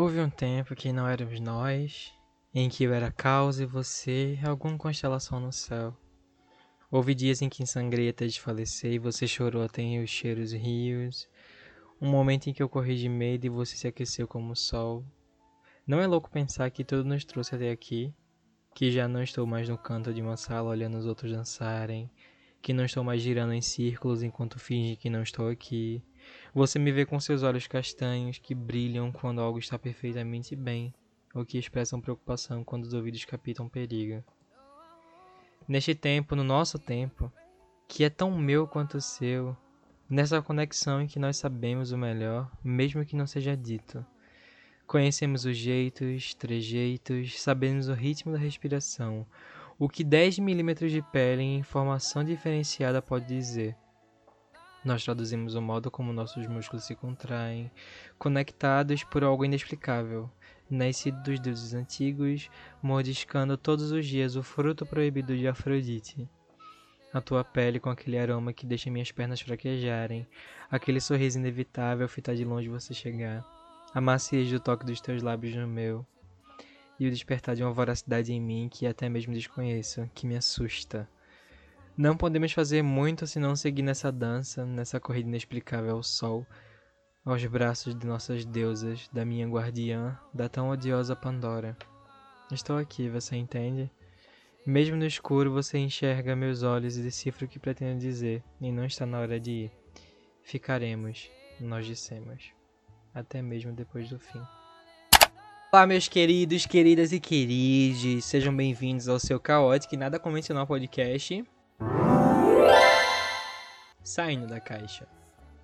Houve um tempo que não éramos nós, em que eu era causa e você, alguma constelação no céu. Houve dias em que sangrei até desfalecer e você chorou até em os cheiros rios. Um momento em que eu corri de medo e você se aqueceu como o sol. Não é louco pensar que tudo nos trouxe até aqui, que já não estou mais no canto de uma sala olhando os outros dançarem, que não estou mais girando em círculos enquanto finge que não estou aqui. Você me vê com seus olhos castanhos que brilham quando algo está perfeitamente bem, ou que expressam preocupação quando os ouvidos captam perigo. Neste tempo, no nosso tempo, que é tão meu quanto seu, nessa conexão em que nós sabemos o melhor, mesmo que não seja dito. Conhecemos os jeitos, trejeitos, sabemos o ritmo da respiração, o que 10 milímetros de pele em informação diferenciada pode dizer. Nós traduzimos o modo como nossos músculos se contraem, conectados por algo inexplicável, nascido dos deuses antigos, mordiscando todos os dias o fruto proibido de Afrodite. A tua pele com aquele aroma que deixa minhas pernas fraquejarem, aquele sorriso inevitável fitar de longe você chegar, a maciez do toque dos teus lábios no meu, e o despertar de uma voracidade em mim que até mesmo desconheço, que me assusta. Não podemos fazer muito se não seguir nessa dança, nessa corrida inexplicável ao sol, aos braços de nossas deusas, da minha guardiã, da tão odiosa Pandora. Estou aqui, você entende? Mesmo no escuro você enxerga meus olhos e decifra o que pretendo dizer, e não está na hora de ir. Ficaremos, nós dissemos, até mesmo depois do fim. Olá, meus queridos, queridas e queridos, sejam bem-vindos ao seu caótico e nada convencional podcast. Saindo da caixa.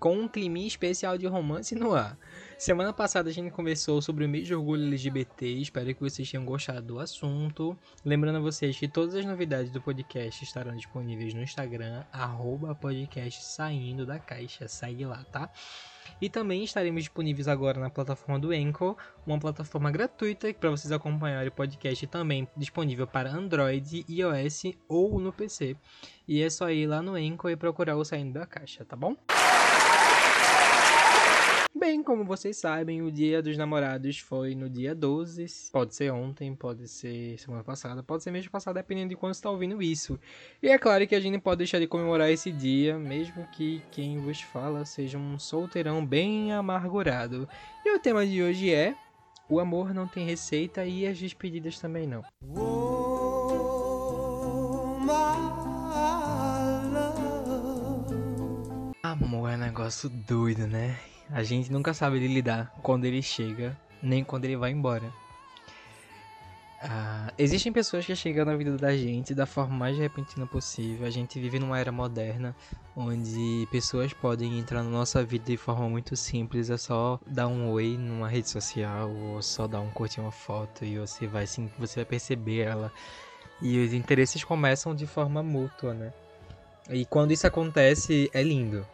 Com um clima especial de romance no ar. Semana passada a gente conversou sobre o mês de orgulho LGBT. Espero que vocês tenham gostado do assunto. Lembrando a vocês que todas as novidades do podcast estarão disponíveis no Instagram, arroba podcast saindo da caixa. Segue lá, tá? E também estaremos disponíveis agora na plataforma do Anchor, uma plataforma gratuita para vocês acompanharem o podcast também disponível para Android, iOS ou no PC. E é só ir lá no Anchor e procurar o Saindo da Caixa, tá bom? Bem, como vocês sabem, o Dia dos Namorados foi no dia 12. Pode ser ontem, pode ser semana passada, pode ser mês passado, dependendo de quando está ouvindo isso. E é claro que a gente pode deixar de comemorar esse dia, mesmo que quem vos fala seja um solteirão bem amargurado. E o tema de hoje é: O amor não tem receita e as despedidas também não. Amor é um negócio doido, né? A gente nunca sabe lidar quando ele chega, nem quando ele vai embora. Ah, existem pessoas que chegam na vida da gente da forma mais repentina possível. A gente vive numa era moderna onde pessoas podem entrar na nossa vida de forma muito simples. É só dar um oi numa rede social ou só dar um curtir uma foto e você vai, sim, você vai perceber ela. E os interesses começam de forma mútua, né? E quando isso acontece, é lindo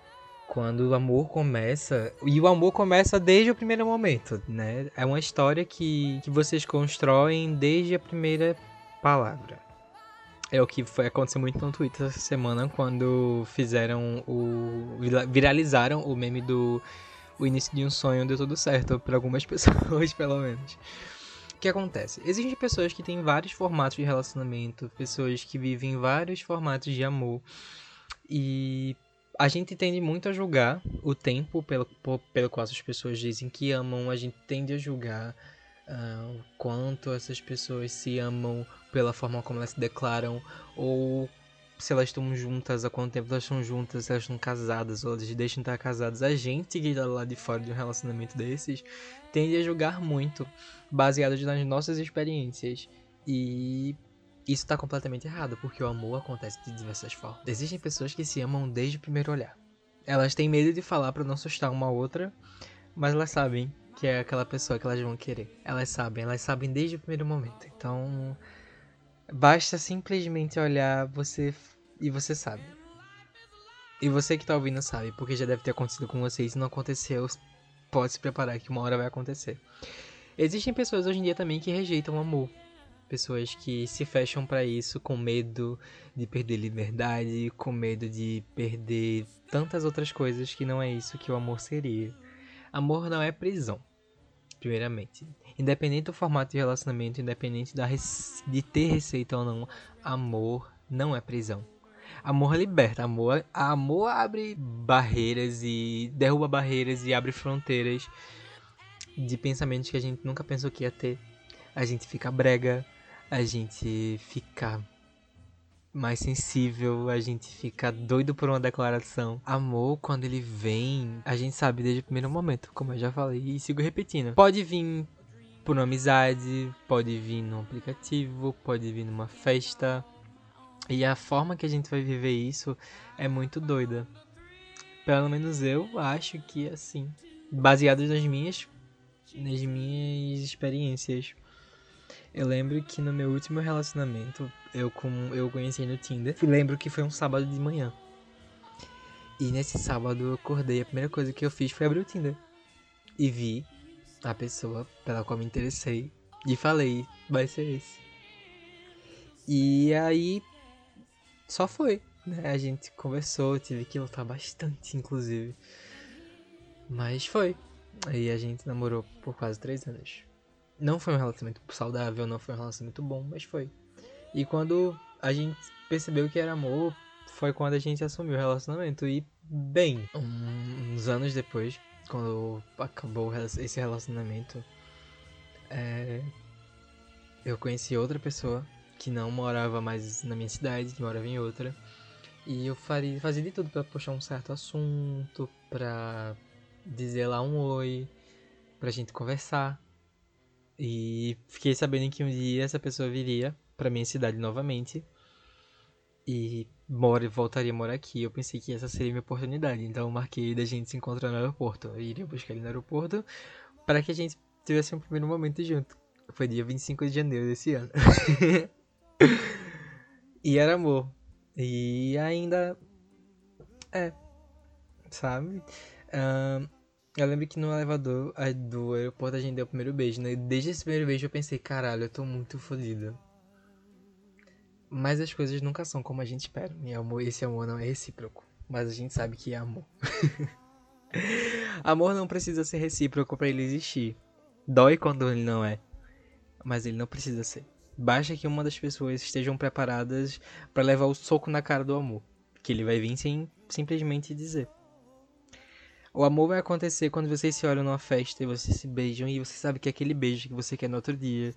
quando o amor começa. E o amor começa desde o primeiro momento, né? É uma história que, que vocês constroem desde a primeira palavra. É o que foi aconteceu muito no Twitter essa semana quando fizeram o. viralizaram o meme do o início de um sonho deu tudo certo, para algumas pessoas, pelo menos. O que acontece? Existem pessoas que têm vários formatos de relacionamento, pessoas que vivem vários formatos de amor. E a gente tende muito a julgar o tempo pelo, pelo qual as pessoas dizem que amam, a gente tende a julgar uh, o quanto essas pessoas se amam pela forma como elas se declaram, ou se elas estão juntas, há quanto tempo elas estão juntas, se elas estão casadas, ou elas deixam de estar casadas. A gente que está lá de fora de um relacionamento desses tende a julgar muito, baseado nas nossas experiências. E isso está completamente errado, porque o amor acontece de diversas formas. Existem pessoas que se amam desde o primeiro olhar. Elas têm medo de falar para não assustar uma outra, mas elas sabem que é aquela pessoa que elas vão querer. Elas sabem, elas sabem desde o primeiro momento. Então, basta simplesmente olhar você e você sabe. E você que tá ouvindo sabe, porque já deve ter acontecido com vocês. Se não aconteceu, pode se preparar que uma hora vai acontecer. Existem pessoas hoje em dia também que rejeitam o amor pessoas que se fecham para isso com medo de perder liberdade, com medo de perder tantas outras coisas que não é isso que o amor seria. Amor não é prisão. primeiramente. Independente do formato de relacionamento, independente da de ter receita ou não, amor não é prisão. Amor liberta, amor, amor abre barreiras e derruba barreiras e abre fronteiras de pensamentos que a gente nunca pensou que ia ter. A gente fica brega, a gente fica mais sensível, a gente fica doido por uma declaração. Amor, quando ele vem, a gente sabe desde o primeiro momento, como eu já falei e sigo repetindo. Pode vir por uma amizade, pode vir num aplicativo, pode vir numa festa. E a forma que a gente vai viver isso é muito doida. Pelo menos eu acho que é assim. Baseado nas minhas nas minhas experiências. Eu lembro que no meu último relacionamento, eu com eu conheci no Tinder. E lembro que foi um sábado de manhã. E nesse sábado eu acordei, a primeira coisa que eu fiz foi abrir o Tinder. E vi a pessoa pela qual me interessei. E falei, vai ser esse. E aí só foi. Né? A gente conversou, tive que lutar bastante, inclusive. Mas foi. Aí a gente namorou por quase três anos. Não foi um relacionamento saudável, não foi um relacionamento bom, mas foi. E quando a gente percebeu que era amor, foi quando a gente assumiu o relacionamento. E, bem, uns anos depois, quando acabou esse relacionamento, é... eu conheci outra pessoa que não morava mais na minha cidade, que morava em outra. E eu faria, fazia de tudo para puxar um certo assunto, pra dizer lá um oi, pra gente conversar. E fiquei sabendo que um dia essa pessoa viria pra minha cidade novamente. E mora, voltaria a morar aqui. Eu pensei que essa seria minha oportunidade. Então marquei da gente se encontrar no aeroporto. Eu iria buscar ele no aeroporto para que a gente tivesse um primeiro momento junto. Foi dia 25 de janeiro desse ano. e era amor. E ainda. É. Sabe? Uh, eu lembro que no elevador do aeroporto a gente deu o primeiro beijo, né? Desde esse primeiro beijo eu pensei, caralho, eu tô muito fodida. Mas as coisas nunca são como a gente espera. E amor, esse amor não é recíproco. Mas a gente sabe que é amor. amor não precisa ser recíproco para ele existir. Dói quando ele não é. Mas ele não precisa ser. Basta que uma das pessoas estejam preparadas para levar o soco na cara do amor. Que ele vai vir sem simplesmente dizer. O amor vai acontecer quando vocês se olham numa festa e vocês se beijam e você sabe que é aquele beijo que você quer no outro dia.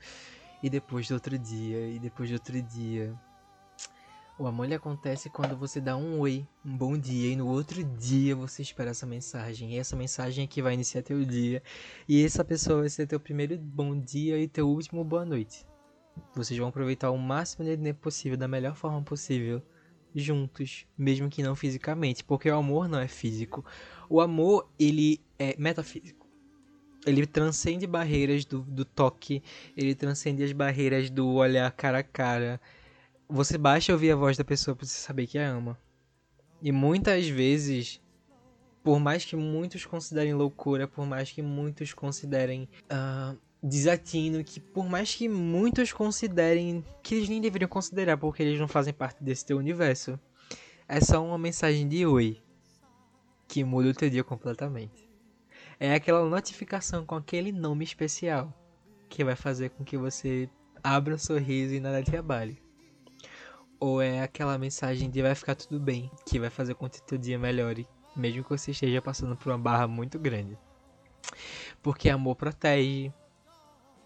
E depois do outro dia, e depois do outro dia. O amor ele acontece quando você dá um oi, um bom dia, e no outro dia você espera essa mensagem. E essa mensagem é que vai iniciar teu dia. E essa pessoa vai ser teu primeiro bom dia e teu último boa noite. Vocês vão aproveitar o máximo de possível, da melhor forma possível, juntos, mesmo que não fisicamente, porque o amor não é físico. O amor, ele é metafísico. Ele transcende barreiras do, do toque, ele transcende as barreiras do olhar cara a cara. Você basta ouvir a voz da pessoa pra você saber que a ama. E muitas vezes, por mais que muitos considerem loucura, por mais que muitos considerem uh, desatino, que por mais que muitos considerem que eles nem deveriam considerar porque eles não fazem parte desse teu universo, é só uma mensagem de oi que muda o teu dia completamente. É aquela notificação com aquele nome especial que vai fazer com que você abra um sorriso e nada te abale. Ou é aquela mensagem de vai ficar tudo bem, que vai fazer com que teu dia melhore, mesmo que você esteja passando por uma barra muito grande. Porque amor protege,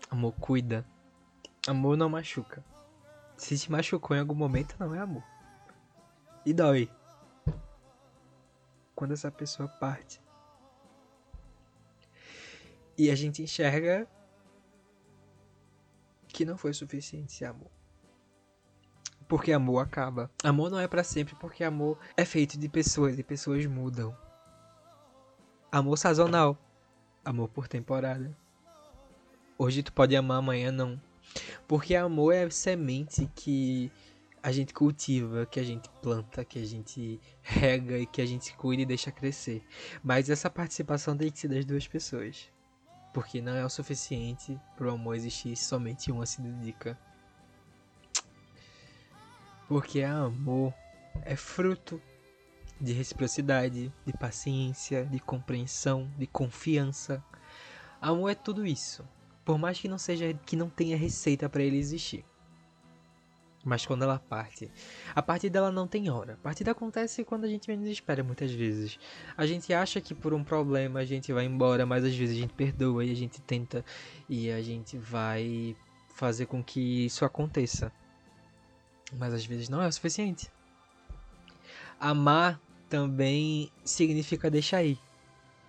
amor cuida, amor não machuca. Se te machucou em algum momento, não é amor. E dói quando essa pessoa parte. E a gente enxerga que não foi suficiente esse amor. Porque amor acaba. Amor não é para sempre, porque amor é feito de pessoas e pessoas mudam. Amor sazonal. Amor por temporada. Hoje tu pode amar, amanhã não. Porque amor é semente que a gente cultiva, que a gente planta, que a gente rega e que a gente cuida e deixa crescer. Mas essa participação tem que ser das duas pessoas. Porque não é o suficiente para o amor existir se somente uma se dedica. Porque amor é fruto de reciprocidade, de paciência, de compreensão, de confiança. Amor é tudo isso. Por mais que não seja que não tenha receita para ele existir. Mas quando ela parte, a partida dela não tem hora. A partida acontece quando a gente menos espera muitas vezes. A gente acha que por um problema a gente vai embora, mas às vezes a gente perdoa e a gente tenta e a gente vai fazer com que isso aconteça. Mas às vezes não é o suficiente. Amar também significa deixar ir.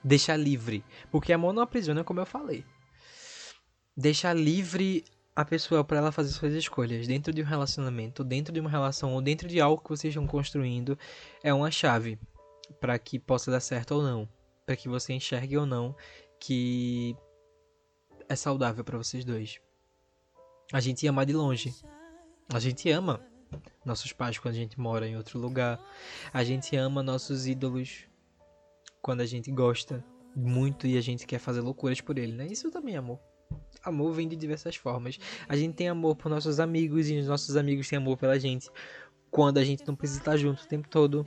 Deixar livre. Porque amor não aprisiona, como eu falei. Deixar livre a pessoa para ela fazer suas escolhas dentro de um relacionamento, dentro de uma relação ou dentro de algo que vocês estão construindo é uma chave para que possa dar certo ou não, para que você enxergue ou não que é saudável para vocês dois. A gente ama de longe. A gente ama nossos pais quando a gente mora em outro lugar. A gente ama nossos ídolos quando a gente gosta muito e a gente quer fazer loucuras por ele, né? Isso também é amor. Amor vem de diversas formas. A gente tem amor por nossos amigos e os nossos amigos têm amor pela gente. Quando a gente não precisa estar junto o tempo todo.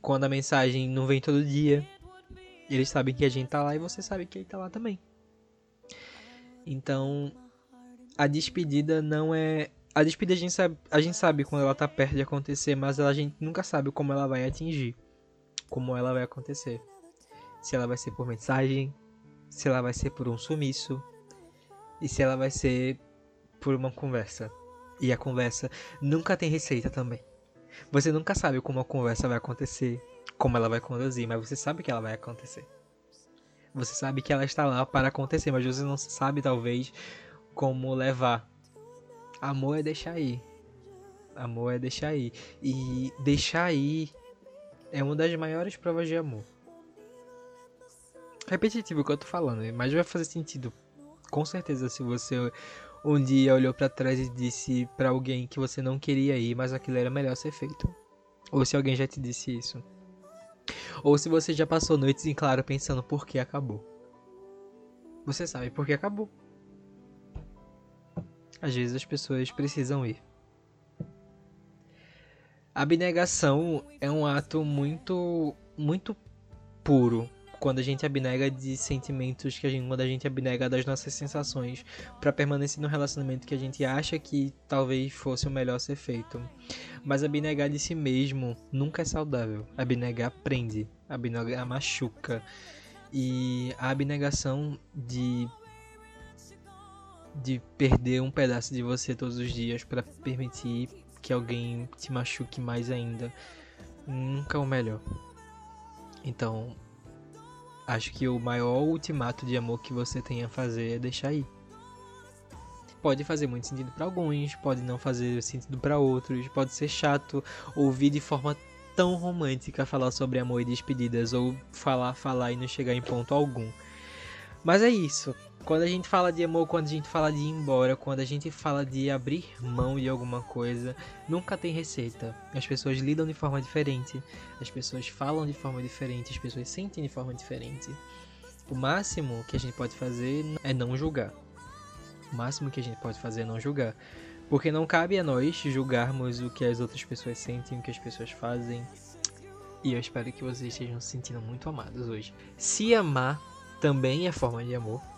Quando a mensagem não vem todo dia. Eles sabem que a gente tá lá e você sabe que ele tá lá também. Então, a despedida não é. A despedida a gente sabe, a gente sabe quando ela tá perto de acontecer, mas a gente nunca sabe como ela vai atingir. Como ela vai acontecer. Se ela vai ser por mensagem, se ela vai ser por um sumiço, e se ela vai ser por uma conversa. E a conversa nunca tem receita também. Você nunca sabe como a conversa vai acontecer, como ela vai conduzir, mas você sabe que ela vai acontecer. Você sabe que ela está lá para acontecer, mas você não sabe talvez como levar. Amor é deixar ir. Amor é deixar ir. E deixar ir é uma das maiores provas de amor. Repetitivo o que eu tô falando, mas vai fazer sentido. Com certeza se você um dia olhou para trás e disse para alguém que você não queria ir, mas aquilo era melhor ser feito. Ou se alguém já te disse isso. Ou se você já passou noites em claro pensando por que acabou. Você sabe por que acabou. Às vezes as pessoas precisam ir. A abnegação é um ato muito, muito puro. Quando a gente abnega de sentimentos, que a gente, quando a gente abnega das nossas sensações para permanecer no relacionamento que a gente acha que talvez fosse o melhor ser feito. Mas abnegar de si mesmo nunca é saudável. Abnegar prende, abnegar machuca. E a abnegação de de perder um pedaço de você todos os dias para permitir que alguém te machuque mais ainda, nunca é o melhor. Então, acho que o maior ultimato de amor que você tem a fazer é deixar ir. Pode fazer muito sentido para alguns, pode não fazer sentido para outros, pode ser chato ouvir de forma tão romântica falar sobre amor e despedidas ou falar, falar e não chegar em ponto algum. Mas é isso. Quando a gente fala de amor, quando a gente fala de ir embora, quando a gente fala de abrir mão de alguma coisa, nunca tem receita. As pessoas lidam de forma diferente, as pessoas falam de forma diferente, as pessoas sentem de forma diferente. O máximo que a gente pode fazer é não julgar. O máximo que a gente pode fazer é não julgar. Porque não cabe a nós julgarmos o que as outras pessoas sentem, o que as pessoas fazem. E eu espero que vocês estejam se sentindo muito amados hoje. Se amar também é forma de amor.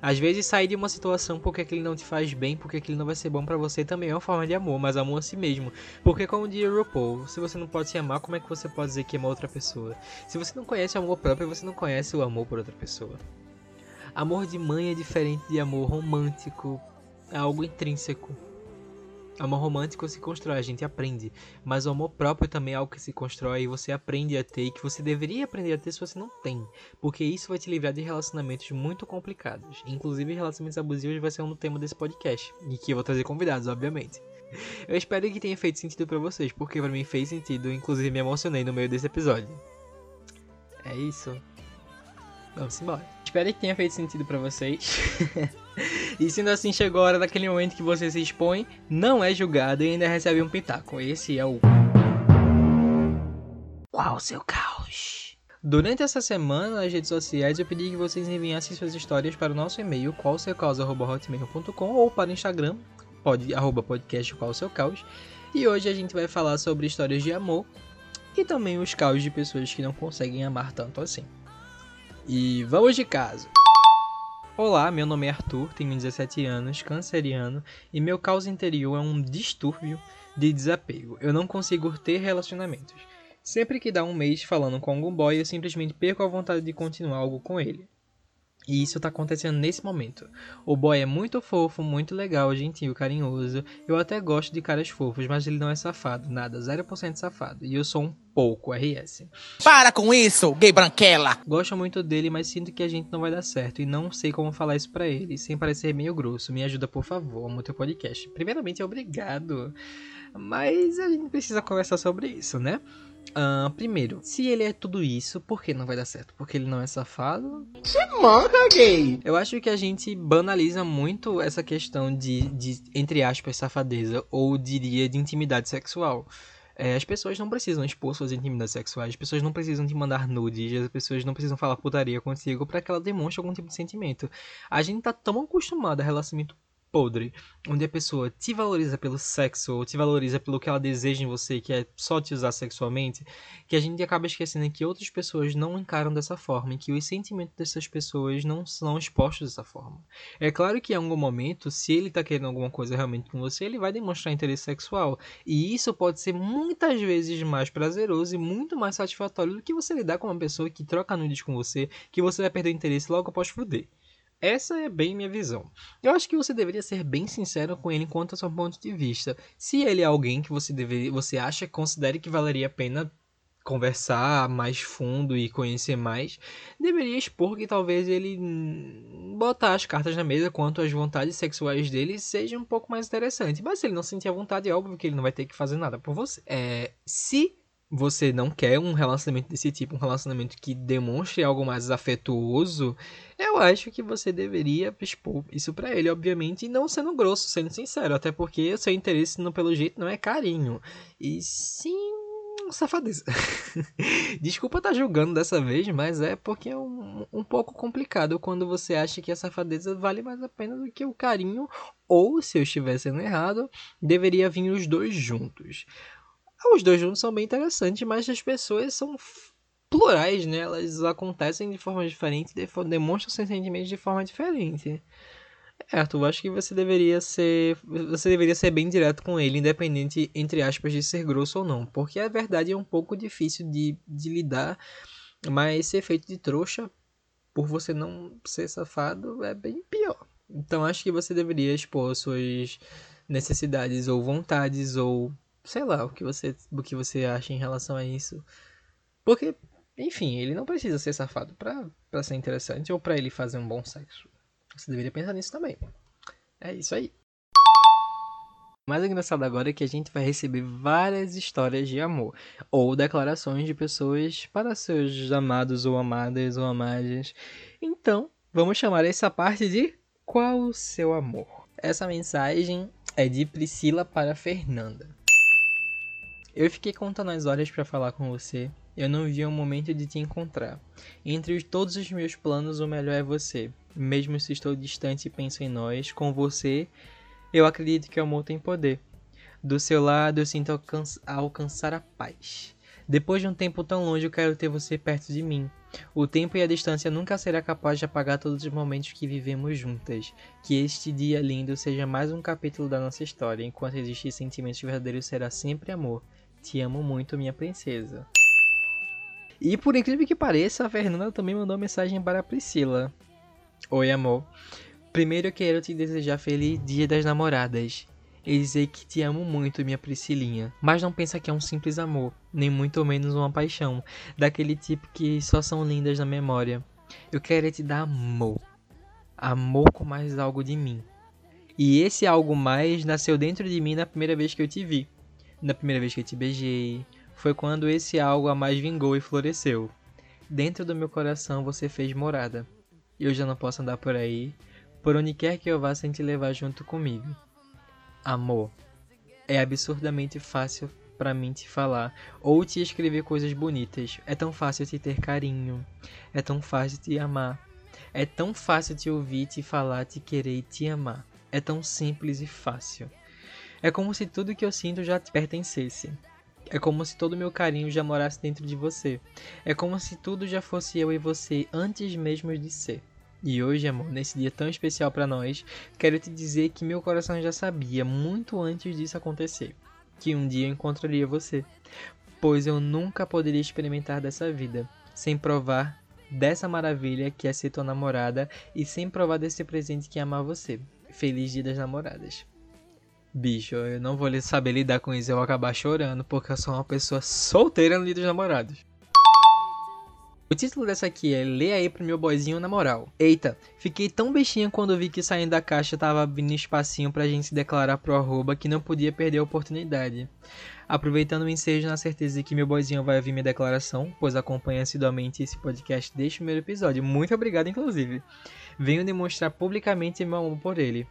Às vezes sair de uma situação porque aquele não te faz bem, porque aquele não vai ser bom para você também é uma forma de amor, mas amor a si mesmo. Porque como diz RuPaul, se você não pode se amar, como é que você pode dizer que ama outra pessoa? Se você não conhece o amor próprio, você não conhece o amor por outra pessoa. Amor de mãe é diferente de amor romântico, é algo intrínseco. Amor romântico se constrói, a gente aprende. Mas o amor próprio também é algo que se constrói e você aprende a ter e que você deveria aprender a ter se você não tem. Porque isso vai te livrar de relacionamentos muito complicados. Inclusive, relacionamentos abusivos vai ser um tema desse podcast. E que eu vou trazer convidados, obviamente. Eu espero que tenha feito sentido para vocês, porque para mim fez sentido, inclusive me emocionei no meio desse episódio. É isso. Vamos embora. Espero que tenha feito sentido para vocês. e sendo assim, chegou a hora daquele momento que você se expõe, não é julgado e ainda recebe um pitaco. Esse é o. Qual o seu caos? Durante essa semana nas redes sociais eu pedi que vocês enviassem suas histórias para o nosso e-mail qualseucaus.hotmail.com ou para o Instagram pod, arroba podcast qual seu caos. E hoje a gente vai falar sobre histórias de amor e também os caos de pessoas que não conseguem amar tanto assim. E vamos de caso. Olá, meu nome é Arthur, tenho 17 anos, canceriano, e meu caos interior é um distúrbio de desapego. Eu não consigo ter relacionamentos. Sempre que dá um mês falando com algum boy, eu simplesmente perco a vontade de continuar algo com ele. E isso tá acontecendo nesse momento. O boy é muito fofo, muito legal, gentil, carinhoso. Eu até gosto de caras fofos, mas ele não é safado, nada, 0% safado. E eu sou um pouco RS. Para com isso, gay branquela! Gosto muito dele, mas sinto que a gente não vai dar certo e não sei como falar isso para ele, sem parecer meio grosso. Me ajuda, por favor, amo teu podcast. Primeiramente, obrigado. Mas a gente precisa conversar sobre isso, né? Uh, primeiro, se ele é tudo isso, por que não vai dar certo? Porque ele não é safado? Se manca, gay! Eu acho que a gente banaliza muito essa questão de, de entre aspas, safadeza, ou diria de intimidade sexual. É, as pessoas não precisam expor suas intimidades sexuais, as pessoas não precisam te mandar nudes, as pessoas não precisam falar putaria contigo para que ela demonstre algum tipo de sentimento. A gente tá tão acostumado a relacionamento podre, onde a pessoa te valoriza pelo sexo ou te valoriza pelo que ela deseja em você, que é só te usar sexualmente, que a gente acaba esquecendo que outras pessoas não encaram dessa forma e que os sentimentos dessas pessoas não são expostos dessa forma. É claro que em algum momento, se ele tá querendo alguma coisa realmente com você, ele vai demonstrar interesse sexual, e isso pode ser muitas vezes mais prazeroso e muito mais satisfatório do que você lidar com uma pessoa que troca nudes com você, que você vai perder interesse logo após fuder. Essa é bem minha visão. Eu acho que você deveria ser bem sincero com ele quanto ao seu ponto de vista. Se ele é alguém que você deveria, você acha, considere que valeria a pena conversar mais fundo e conhecer mais, deveria expor que talvez ele botar as cartas na mesa quanto às vontades sexuais dele seja um pouco mais interessante. Mas se ele não sentir a vontade, é óbvio que ele não vai ter que fazer nada por você. É, se você não quer um relacionamento desse tipo, um relacionamento que demonstre algo mais afetuoso, eu acho que você deveria expor isso para ele, obviamente, e não sendo grosso, sendo sincero, até porque o seu interesse, não, pelo jeito, não é carinho, e sim safadeza. Desculpa estar tá julgando dessa vez, mas é porque é um, um pouco complicado quando você acha que a safadeza vale mais a pena do que o carinho, ou, se eu estiver sendo errado, deveria vir os dois juntos. Os dois juntos são bem interessantes, mas as pessoas são plurais, né? Elas acontecem de forma diferente, demonstram seus sentimentos de forma diferente. É, Arthur, acho que você deveria ser. Você deveria ser bem direto com ele, independente, entre aspas, de ser grosso ou não. Porque a verdade é um pouco difícil de, de lidar, mas ser feito de trouxa por você não ser safado é bem pior. Então acho que você deveria expor suas necessidades ou vontades ou sei lá, o que você, o que você acha em relação a isso. Porque, enfim, ele não precisa ser safado pra ser interessante ou para ele fazer um bom sexo. Você deveria pensar nisso também. É isso aí. O mais engraçado agora é que a gente vai receber várias histórias de amor ou declarações de pessoas para seus amados ou amadas ou amadas. Então, vamos chamar essa parte de Qual o seu amor? Essa mensagem é de Priscila para Fernanda. Eu fiquei contando as horas para falar com você. Eu não vi um momento de te encontrar. Entre todos os meus planos, o melhor é você. Mesmo se estou distante e penso em nós, com você, eu acredito que o amor tem poder. Do seu lado, eu sinto alcanç alcançar a paz. Depois de um tempo tão longe, eu quero ter você perto de mim. O tempo e a distância nunca será capaz de apagar todos os momentos que vivemos juntas. Que este dia lindo seja mais um capítulo da nossa história. Enquanto existir sentimentos verdadeiros, será sempre amor. Te amo muito, minha princesa. E por incrível que pareça, a Fernanda também mandou mensagem para a Priscila. Oi, amor. Primeiro eu quero te desejar feliz Dia das Namoradas. E dizer que te amo muito, minha Priscilinha. Mas não pensa que é um simples amor, nem muito menos uma paixão, daquele tipo que só são lindas na memória. Eu quero te dar amor. Amor com mais algo de mim. E esse algo mais nasceu dentro de mim na primeira vez que eu te vi na primeira vez que te beijei, foi quando esse algo a mais vingou e floresceu. Dentro do meu coração você fez morada. Eu já não posso andar por aí, por onde quer que eu vá sem te levar junto comigo. Amor, é absurdamente fácil para mim te falar ou te escrever coisas bonitas. É tão fácil te ter carinho, é tão fácil te amar. É tão fácil te ouvir, te falar, te querer e te amar. É tão simples e fácil. É como se tudo que eu sinto já te pertencesse. É como se todo o meu carinho já morasse dentro de você. É como se tudo já fosse eu e você antes mesmo de ser. E hoje, amor, nesse dia tão especial para nós, quero te dizer que meu coração já sabia, muito antes disso acontecer, que um dia eu encontraria você. Pois eu nunca poderia experimentar dessa vida sem provar dessa maravilha que é ser tua namorada e sem provar desse presente que é amar você. Feliz Dia das Namoradas. Bicho, eu não vou saber lidar com isso, eu vou acabar chorando porque eu sou uma pessoa solteira no Dia dos Namorados. O título dessa aqui é Lê aí pro meu boyzinho na moral. Eita, fiquei tão bestinha quando vi que saindo da caixa tava abrindo espacinho pra gente se declarar pro arroba que não podia perder a oportunidade. Aproveitando o ensejo na certeza de que meu boyzinho vai ouvir minha declaração, pois acompanha assiduamente esse podcast desde o primeiro episódio. Muito obrigado, inclusive. Venho demonstrar publicamente meu amor por ele.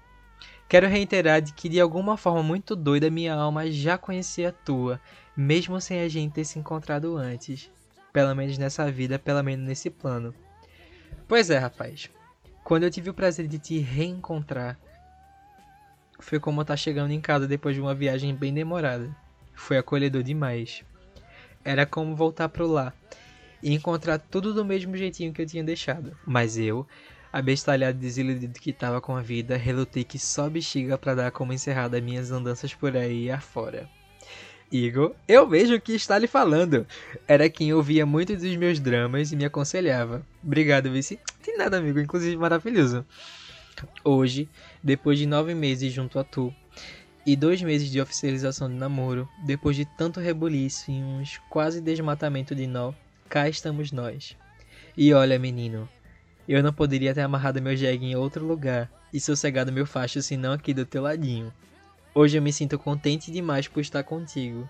Quero reiterar de que de alguma forma muito doida minha alma já conhecia a tua, mesmo sem a gente ter se encontrado antes. Pelo menos nessa vida, pelo menos nesse plano. Pois é, rapaz. Quando eu tive o prazer de te reencontrar, foi como estar tá chegando em casa depois de uma viagem bem demorada. Foi acolhedor demais. Era como voltar pro lar e encontrar tudo do mesmo jeitinho que eu tinha deixado. Mas eu, abestalhado e desiludido que estava com a vida, relutei que só bexiga para dar como encerrada minhas andanças por aí afora. Igor, eu vejo o que está lhe falando. Era quem ouvia muitos dos meus dramas e me aconselhava. Obrigado, Vici. Tem nada, amigo, inclusive maravilhoso. Hoje, depois de nove meses junto a tu e dois meses de oficialização de namoro, depois de tanto rebuliço e uns quase desmatamento de nó, cá estamos nós. E olha, menino, eu não poderia ter amarrado meu jegue em outro lugar e sossegado meu facho senão aqui do teu ladinho. Hoje eu me sinto contente demais por estar contigo.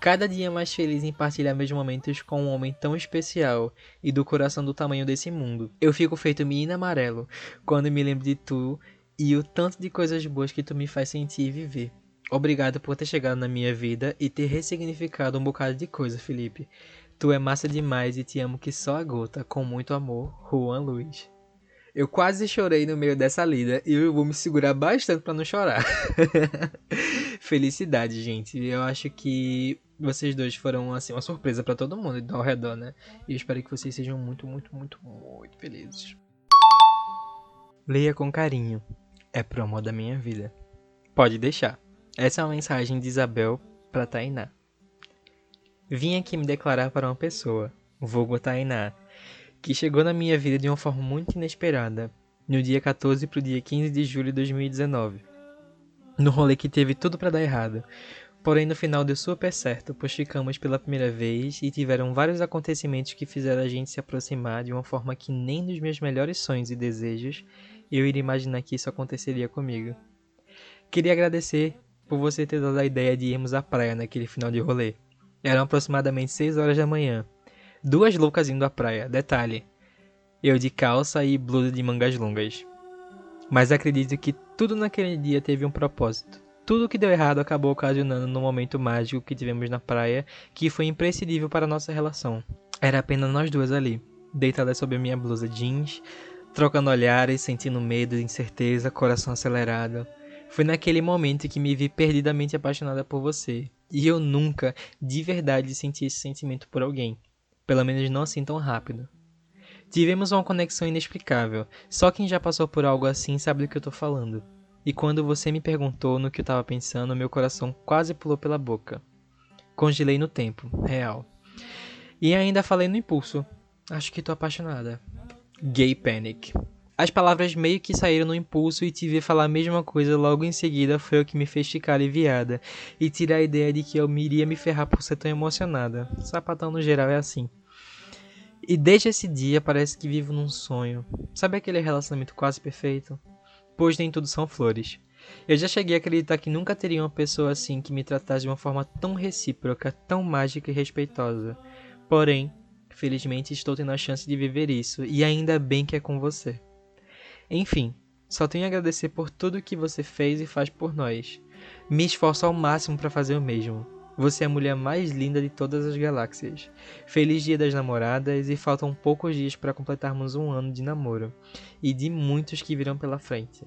Cada dia mais feliz em partilhar meus momentos com um homem tão especial e do coração do tamanho desse mundo. Eu fico feito menino amarelo quando me lembro de tu e o tanto de coisas boas que tu me faz sentir e viver. Obrigado por ter chegado na minha vida e ter ressignificado um bocado de coisa, Felipe. Tu é massa demais e te amo que só a gota, com muito amor, Juan Luiz. Eu quase chorei no meio dessa lida e eu vou me segurar bastante para não chorar. Felicidade, gente. Eu acho que vocês dois foram assim uma surpresa para todo mundo ao redor, né? E eu espero que vocês sejam muito, muito, muito, muito felizes. Leia com carinho. É pro amor da minha vida. Pode deixar. Essa é uma mensagem de Isabel para Tainá. Vim aqui me declarar para uma pessoa, vulgo Tainá, que chegou na minha vida de uma forma muito inesperada, no dia 14 para o dia 15 de julho de 2019. No rolê que teve tudo para dar errado, porém no final deu super certo, pois ficamos pela primeira vez e tiveram vários acontecimentos que fizeram a gente se aproximar de uma forma que nem nos meus melhores sonhos e desejos eu iria imaginar que isso aconteceria comigo. Queria agradecer por você ter dado a ideia de irmos à praia naquele final de rolê. Eram aproximadamente 6 horas da manhã Duas loucas indo à praia, detalhe. Eu de calça e blusa de mangas longas. Mas acredito que tudo naquele dia teve um propósito. Tudo que deu errado acabou ocasionando no momento mágico que tivemos na praia, que foi imprescindível para nossa relação. Era apenas nós duas ali, deitadas sob a minha blusa jeans, trocando olhares, sentindo medo, incerteza, coração acelerado. Foi naquele momento que me vi perdidamente apaixonada por você. E eu nunca, de verdade, senti esse sentimento por alguém pelo menos não assim tão rápido. Tivemos uma conexão inexplicável, só quem já passou por algo assim sabe do que eu tô falando. E quando você me perguntou no que eu tava pensando, meu coração quase pulou pela boca. Congelei no tempo, real. E ainda falei no impulso. Acho que tô apaixonada. Gay Panic. As palavras meio que saíram no impulso e tive falar a mesma coisa logo em seguida foi o que me fez ficar aliviada e tirar a ideia de que eu me iria me ferrar por ser tão emocionada. Sapatão no geral é assim. E desde esse dia parece que vivo num sonho. Sabe aquele relacionamento quase perfeito? Pois nem tudo são flores. Eu já cheguei a acreditar que nunca teria uma pessoa assim que me tratasse de uma forma tão recíproca, tão mágica e respeitosa. Porém, felizmente estou tendo a chance de viver isso, e ainda bem que é com você. Enfim, só tenho a agradecer por tudo que você fez e faz por nós. Me esforço ao máximo para fazer o mesmo. Você é a mulher mais linda de todas as galáxias. Feliz Dia das Namoradas e faltam poucos dias para completarmos um ano de namoro e de muitos que virão pela frente.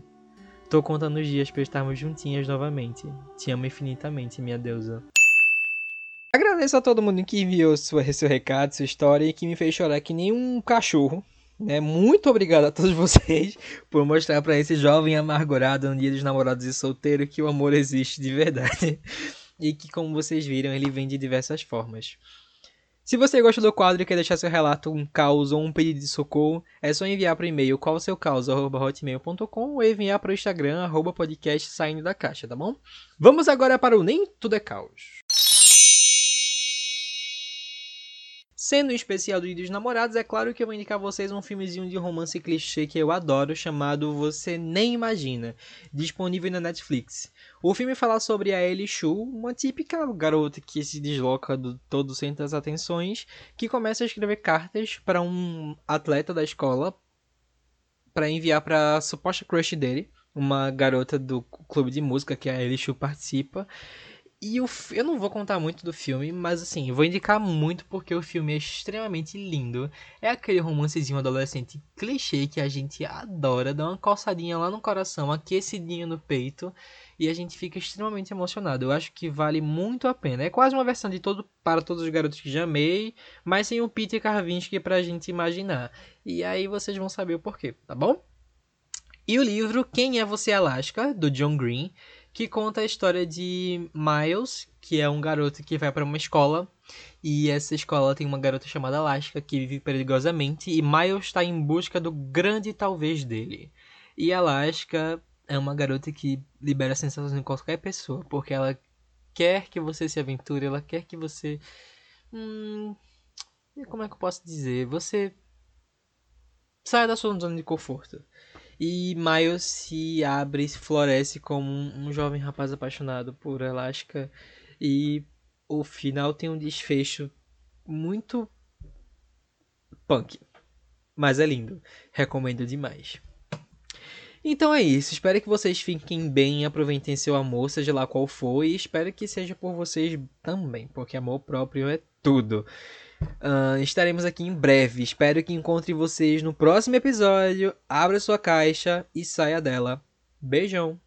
Tô contando os dias para estarmos juntinhas novamente. Te amo infinitamente, minha deusa. Agradeço a todo mundo que enviou sua, seu recado, sua história e que me fez chorar que nem um cachorro Né? Muito obrigado a todos vocês por mostrar para esse jovem amargurado no dia dos namorados e solteiro que o amor existe de verdade. E que, como vocês viram, ele vem de diversas formas. Se você gostou do quadro e quer deixar seu relato, um caos ou um pedido de socorro, é só enviar para o e-mail qual o seu caos, hotmail.com ou enviar para o Instagram, arroba podcast saindo da caixa, tá bom? Vamos agora para o Nem Tudo é Caos. Sendo um especial do Dia dos Namorados, é claro que eu vou indicar a vocês um filmezinho de romance clichê que eu adoro, chamado Você Nem Imagina, disponível na Netflix. O filme fala sobre a Ellie Shu, uma típica garota que se desloca do todo centro das atenções, que começa a escrever cartas para um atleta da escola para enviar para a suposta crush dele, uma garota do clube de música que a Ellie Shu participa. E o, eu não vou contar muito do filme, mas assim, vou indicar muito porque o filme é extremamente lindo. É aquele romancezinho adolescente clichê que a gente adora, dá uma coçadinha lá no coração, aquecidinha no peito, e a gente fica extremamente emocionado. Eu acho que vale muito a pena. É quase uma versão de todo para todos os garotos que já amei, mas sem o Peter Karvinsky pra gente imaginar. E aí vocês vão saber o porquê, tá bom? E o livro Quem é Você Alaska, do John Green que conta a história de Miles, que é um garoto que vai para uma escola e essa escola tem uma garota chamada Alaska que vive perigosamente e Miles está em busca do grande talvez dele. E Alaska é uma garota que libera sensações em qualquer pessoa, porque ela quer que você se aventure, ela quer que você hum, como é que eu posso dizer? Você saia da sua zona de conforto. E Miles se abre e floresce como um, um jovem rapaz apaixonado por Elástica. E o final tem um desfecho muito punk. Mas é lindo. Recomendo demais. Então é isso. Espero que vocês fiquem bem, aproveitem seu amor, seja lá qual for, e espero que seja por vocês também, porque amor próprio é tudo. Uh, estaremos aqui em breve. Espero que encontre vocês no próximo episódio. Abra sua caixa e saia dela. Beijão!